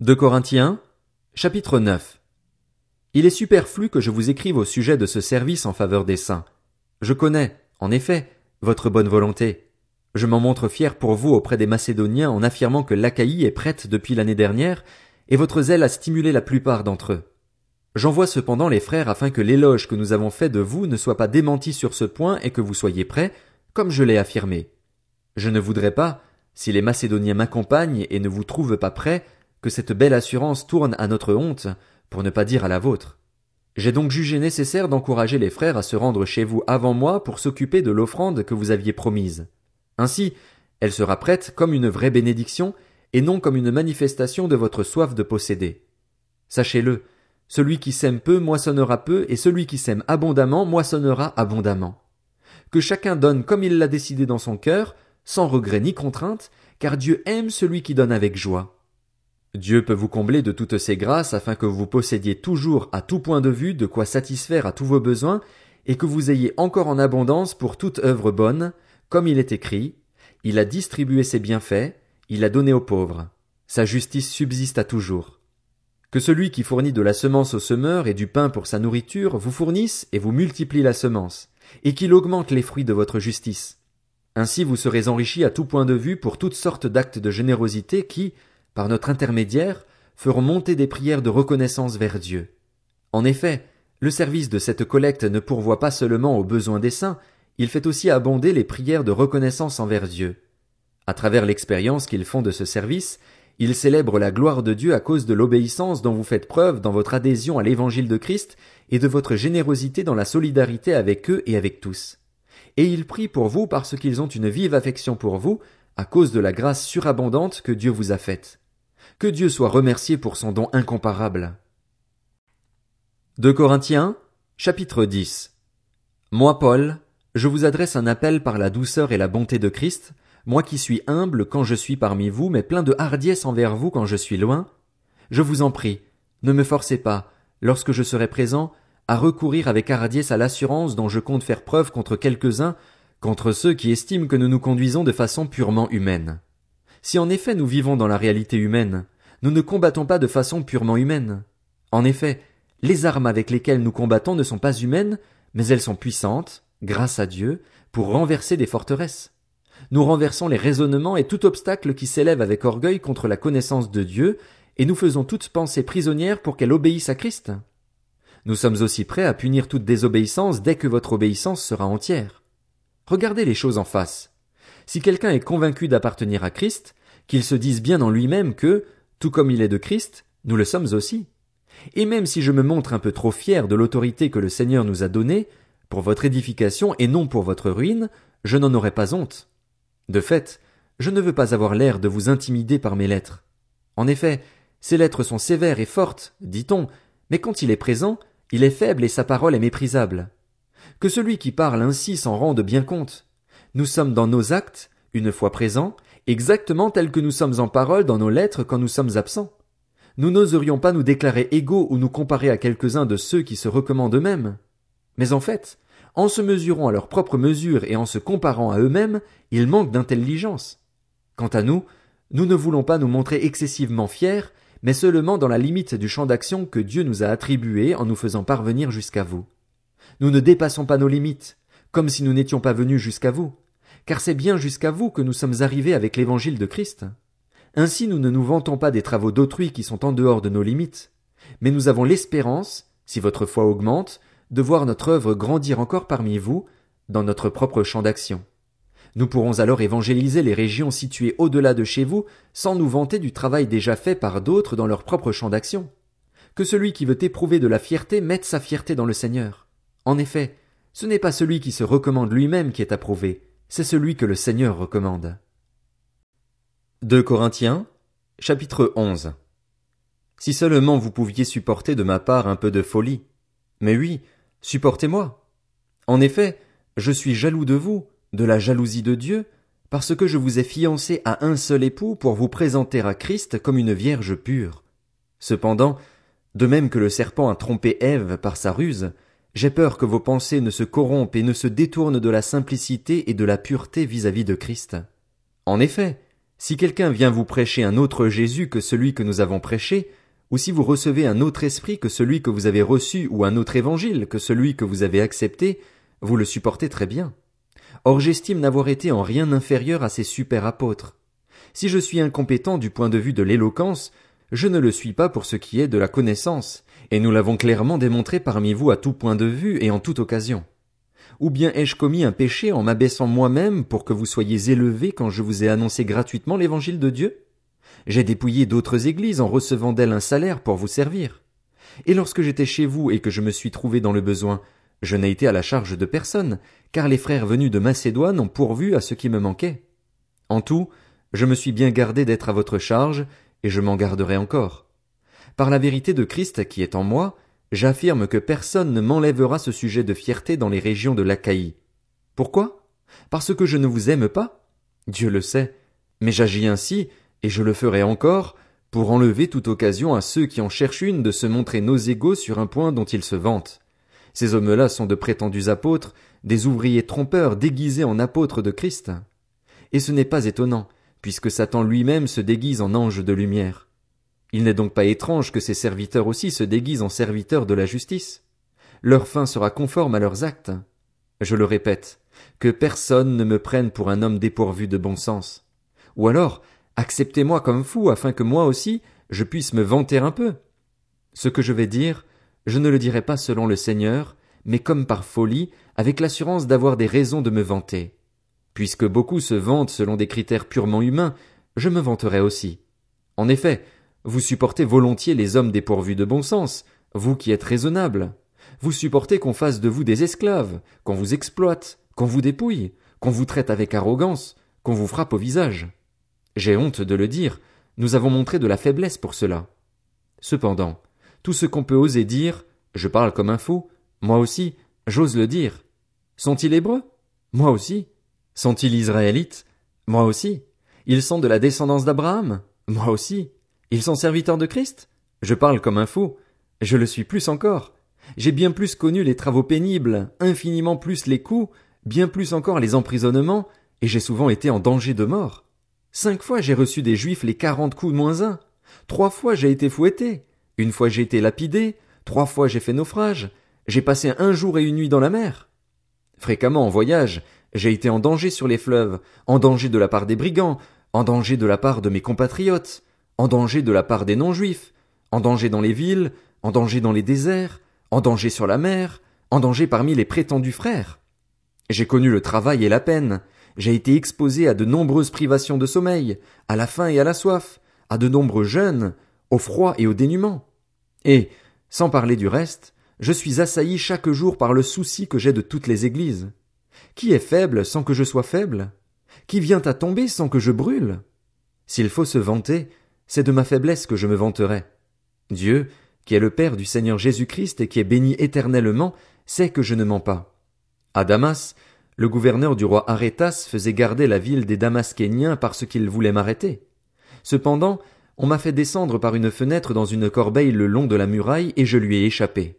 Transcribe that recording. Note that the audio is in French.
De Corinthiens, chapitre 9. Il est superflu que je vous écrive au sujet de ce service en faveur des saints. Je connais, en effet, votre bonne volonté. Je m'en montre fier pour vous auprès des Macédoniens en affirmant que l'Achaïe est prête depuis l'année dernière, et votre zèle a stimulé la plupart d'entre eux. J'envoie cependant les frères afin que l'éloge que nous avons fait de vous ne soit pas démenti sur ce point et que vous soyez prêts, comme je l'ai affirmé. Je ne voudrais pas, si les Macédoniens m'accompagnent et ne vous trouvent pas prêts, que cette belle assurance tourne à notre honte, pour ne pas dire à la vôtre. J'ai donc jugé nécessaire d'encourager les frères à se rendre chez vous avant moi pour s'occuper de l'offrande que vous aviez promise. Ainsi, elle sera prête comme une vraie bénédiction et non comme une manifestation de votre soif de posséder. Sachez-le, celui qui sème peu moissonnera peu et celui qui sème abondamment moissonnera abondamment. Que chacun donne comme il l'a décidé dans son cœur, sans regret ni contrainte, car Dieu aime celui qui donne avec joie. Dieu peut vous combler de toutes ses grâces afin que vous possédiez toujours à tout point de vue de quoi satisfaire à tous vos besoins et que vous ayez encore en abondance pour toute œuvre bonne, comme il est écrit, il a distribué ses bienfaits, il a donné aux pauvres. Sa justice subsiste à toujours. Que celui qui fournit de la semence au semeur et du pain pour sa nourriture vous fournisse et vous multiplie la semence, et qu'il augmente les fruits de votre justice. Ainsi vous serez enrichis à tout point de vue pour toutes sortes d'actes de générosité qui, par notre intermédiaire, feront monter des prières de reconnaissance vers Dieu. En effet, le service de cette collecte ne pourvoit pas seulement aux besoins des saints, il fait aussi abonder les prières de reconnaissance envers Dieu. À travers l'expérience qu'ils font de ce service, ils célèbrent la gloire de Dieu à cause de l'obéissance dont vous faites preuve dans votre adhésion à l'évangile de Christ et de votre générosité dans la solidarité avec eux et avec tous. Et ils prient pour vous parce qu'ils ont une vive affection pour vous, à cause de la grâce surabondante que Dieu vous a faite. Que Dieu soit remercié pour son don incomparable. De Corinthiens, chapitre 10. Moi, Paul, je vous adresse un appel par la douceur et la bonté de Christ, moi qui suis humble quand je suis parmi vous, mais plein de hardiesse envers vous quand je suis loin. Je vous en prie, ne me forcez pas, lorsque je serai présent, à recourir avec hardiesse à l'assurance dont je compte faire preuve contre quelques-uns, contre ceux qui estiment que nous nous conduisons de façon purement humaine. Si en effet nous vivons dans la réalité humaine, nous ne combattons pas de façon purement humaine. En effet, les armes avec lesquelles nous combattons ne sont pas humaines, mais elles sont puissantes, grâce à Dieu, pour renverser des forteresses. Nous renversons les raisonnements et tout obstacle qui s'élève avec orgueil contre la connaissance de Dieu, et nous faisons toute pensée prisonnière pour qu'elle obéisse à Christ. Nous sommes aussi prêts à punir toute désobéissance dès que votre obéissance sera entière. Regardez les choses en face. Si quelqu'un est convaincu d'appartenir à Christ, qu'il se dise bien en lui-même que, tout comme il est de Christ, nous le sommes aussi. Et même si je me montre un peu trop fier de l'autorité que le Seigneur nous a donnée, pour votre édification et non pour votre ruine, je n'en aurai pas honte. De fait, je ne veux pas avoir l'air de vous intimider par mes lettres. En effet, ces lettres sont sévères et fortes, dit-on, mais quand il est présent, il est faible et sa parole est méprisable. Que celui qui parle ainsi s'en rende bien compte. Nous sommes dans nos actes, une fois présents, exactement tels que nous sommes en parole dans nos lettres quand nous sommes absents. Nous n'oserions pas nous déclarer égaux ou nous comparer à quelques-uns de ceux qui se recommandent eux-mêmes. Mais en fait, en se mesurant à leur propre mesure et en se comparant à eux-mêmes, ils manquent d'intelligence. Quant à nous, nous ne voulons pas nous montrer excessivement fiers, mais seulement dans la limite du champ d'action que Dieu nous a attribué en nous faisant parvenir jusqu'à vous. Nous ne dépassons pas nos limites, comme si nous n'étions pas venus jusqu'à vous, car c'est bien jusqu'à vous que nous sommes arrivés avec l'évangile de Christ. Ainsi nous ne nous vantons pas des travaux d'autrui qui sont en dehors de nos limites, mais nous avons l'espérance, si votre foi augmente, de voir notre œuvre grandir encore parmi vous, dans notre propre champ d'action. Nous pourrons alors évangéliser les régions situées au-delà de chez vous, sans nous vanter du travail déjà fait par d'autres dans leur propre champ d'action. Que celui qui veut éprouver de la fierté mette sa fierté dans le Seigneur. En effet, ce n'est pas celui qui se recommande lui-même qui est approuvé, c'est celui que le Seigneur recommande. 2 Corinthiens, chapitre 11. Si seulement vous pouviez supporter de ma part un peu de folie. Mais oui, supportez-moi. En effet, je suis jaloux de vous, de la jalousie de Dieu, parce que je vous ai fiancé à un seul époux pour vous présenter à Christ comme une vierge pure. Cependant, de même que le serpent a trompé Ève par sa ruse, j'ai peur que vos pensées ne se corrompent et ne se détournent de la simplicité et de la pureté vis-à-vis de Christ. En effet, Si quelqu'un vient vous prêcher un autre Jésus que celui que nous avons prêché, ou si vous recevez un autre esprit que celui que vous avez reçu ou un autre évangile que celui que vous avez accepté, vous le supportez très bien. Or j'estime n'avoir été en rien inférieur à ces super apôtres. Si je suis incompétent du point de vue de l'éloquence, je ne le suis pas pour ce qui est de la connaissance, et nous l'avons clairement démontré parmi vous à tout point de vue et en toute occasion. Ou bien ai-je commis un péché en m'abaissant moi-même pour que vous soyez élevés quand je vous ai annoncé gratuitement l'évangile de Dieu? J'ai dépouillé d'autres églises en recevant d'elles un salaire pour vous servir. Et lorsque j'étais chez vous et que je me suis trouvé dans le besoin, je n'ai été à la charge de personne, car les frères venus de Macédoine ont pourvu à ce qui me manquait. En tout, je me suis bien gardé d'être à votre charge, et je m'en garderai encore. Par la vérité de Christ qui est en moi, j'affirme que personne ne m'enlèvera ce sujet de fierté dans les régions de l'Achaïe. Pourquoi? Parce que je ne vous aime pas? Dieu le sait. Mais j'agis ainsi, et je le ferai encore, pour enlever toute occasion à ceux qui en cherchent une de se montrer nos égaux sur un point dont ils se vantent. Ces hommes-là sont de prétendus apôtres, des ouvriers trompeurs déguisés en apôtres de Christ. Et ce n'est pas étonnant, puisque Satan lui-même se déguise en ange de lumière. Il n'est donc pas étrange que ses serviteurs aussi se déguisent en serviteurs de la justice. Leur fin sera conforme à leurs actes. Je le répète, que personne ne me prenne pour un homme dépourvu de bon sens. Ou alors, acceptez-moi comme fou afin que moi aussi je puisse me vanter un peu. Ce que je vais dire, je ne le dirai pas selon le Seigneur, mais comme par folie, avec l'assurance d'avoir des raisons de me vanter. Puisque beaucoup se vantent selon des critères purement humains, je me vanterai aussi. En effet, vous supportez volontiers les hommes dépourvus de bon sens, vous qui êtes raisonnables. Vous supportez qu'on fasse de vous des esclaves, qu'on vous exploite, qu'on vous dépouille, qu'on vous traite avec arrogance, qu'on vous frappe au visage. J'ai honte de le dire, nous avons montré de la faiblesse pour cela. Cependant, tout ce qu'on peut oser dire, je parle comme un fou, moi aussi, j'ose le dire. Sont-ils hébreux? Moi aussi. Sont-ils israélites? Moi aussi. Ils sont de la descendance d'Abraham? Moi aussi. Ils sont serviteurs de Christ? Je parle comme un fou. Je le suis plus encore. J'ai bien plus connu les travaux pénibles, infiniment plus les coups, bien plus encore les emprisonnements, et j'ai souvent été en danger de mort. Cinq fois j'ai reçu des juifs les quarante coups de moins un. Trois fois j'ai été fouetté. Une fois j'ai été lapidé. Trois fois j'ai fait naufrage. J'ai passé un jour et une nuit dans la mer. Fréquemment en voyage, j'ai été en danger sur les fleuves, en danger de la part des brigands, en danger de la part de mes compatriotes, en danger de la part des non-juifs, en danger dans les villes, en danger dans les déserts, en danger sur la mer, en danger parmi les prétendus frères. J'ai connu le travail et la peine, j'ai été exposé à de nombreuses privations de sommeil, à la faim et à la soif, à de nombreux jeûnes, au froid et au dénuement. Et, sans parler du reste, je suis assailli chaque jour par le souci que j'ai de toutes les églises. Qui est faible sans que je sois faible? Qui vient à tomber sans que je brûle? S'il faut se vanter, c'est de ma faiblesse que je me vanterai. Dieu, qui est le Père du Seigneur Jésus-Christ et qui est béni éternellement, sait que je ne mens pas. À Damas, le gouverneur du roi Arétas faisait garder la ville des Damascéniens parce qu'il voulait m'arrêter. Cependant, on m'a fait descendre par une fenêtre dans une corbeille le long de la muraille et je lui ai échappé.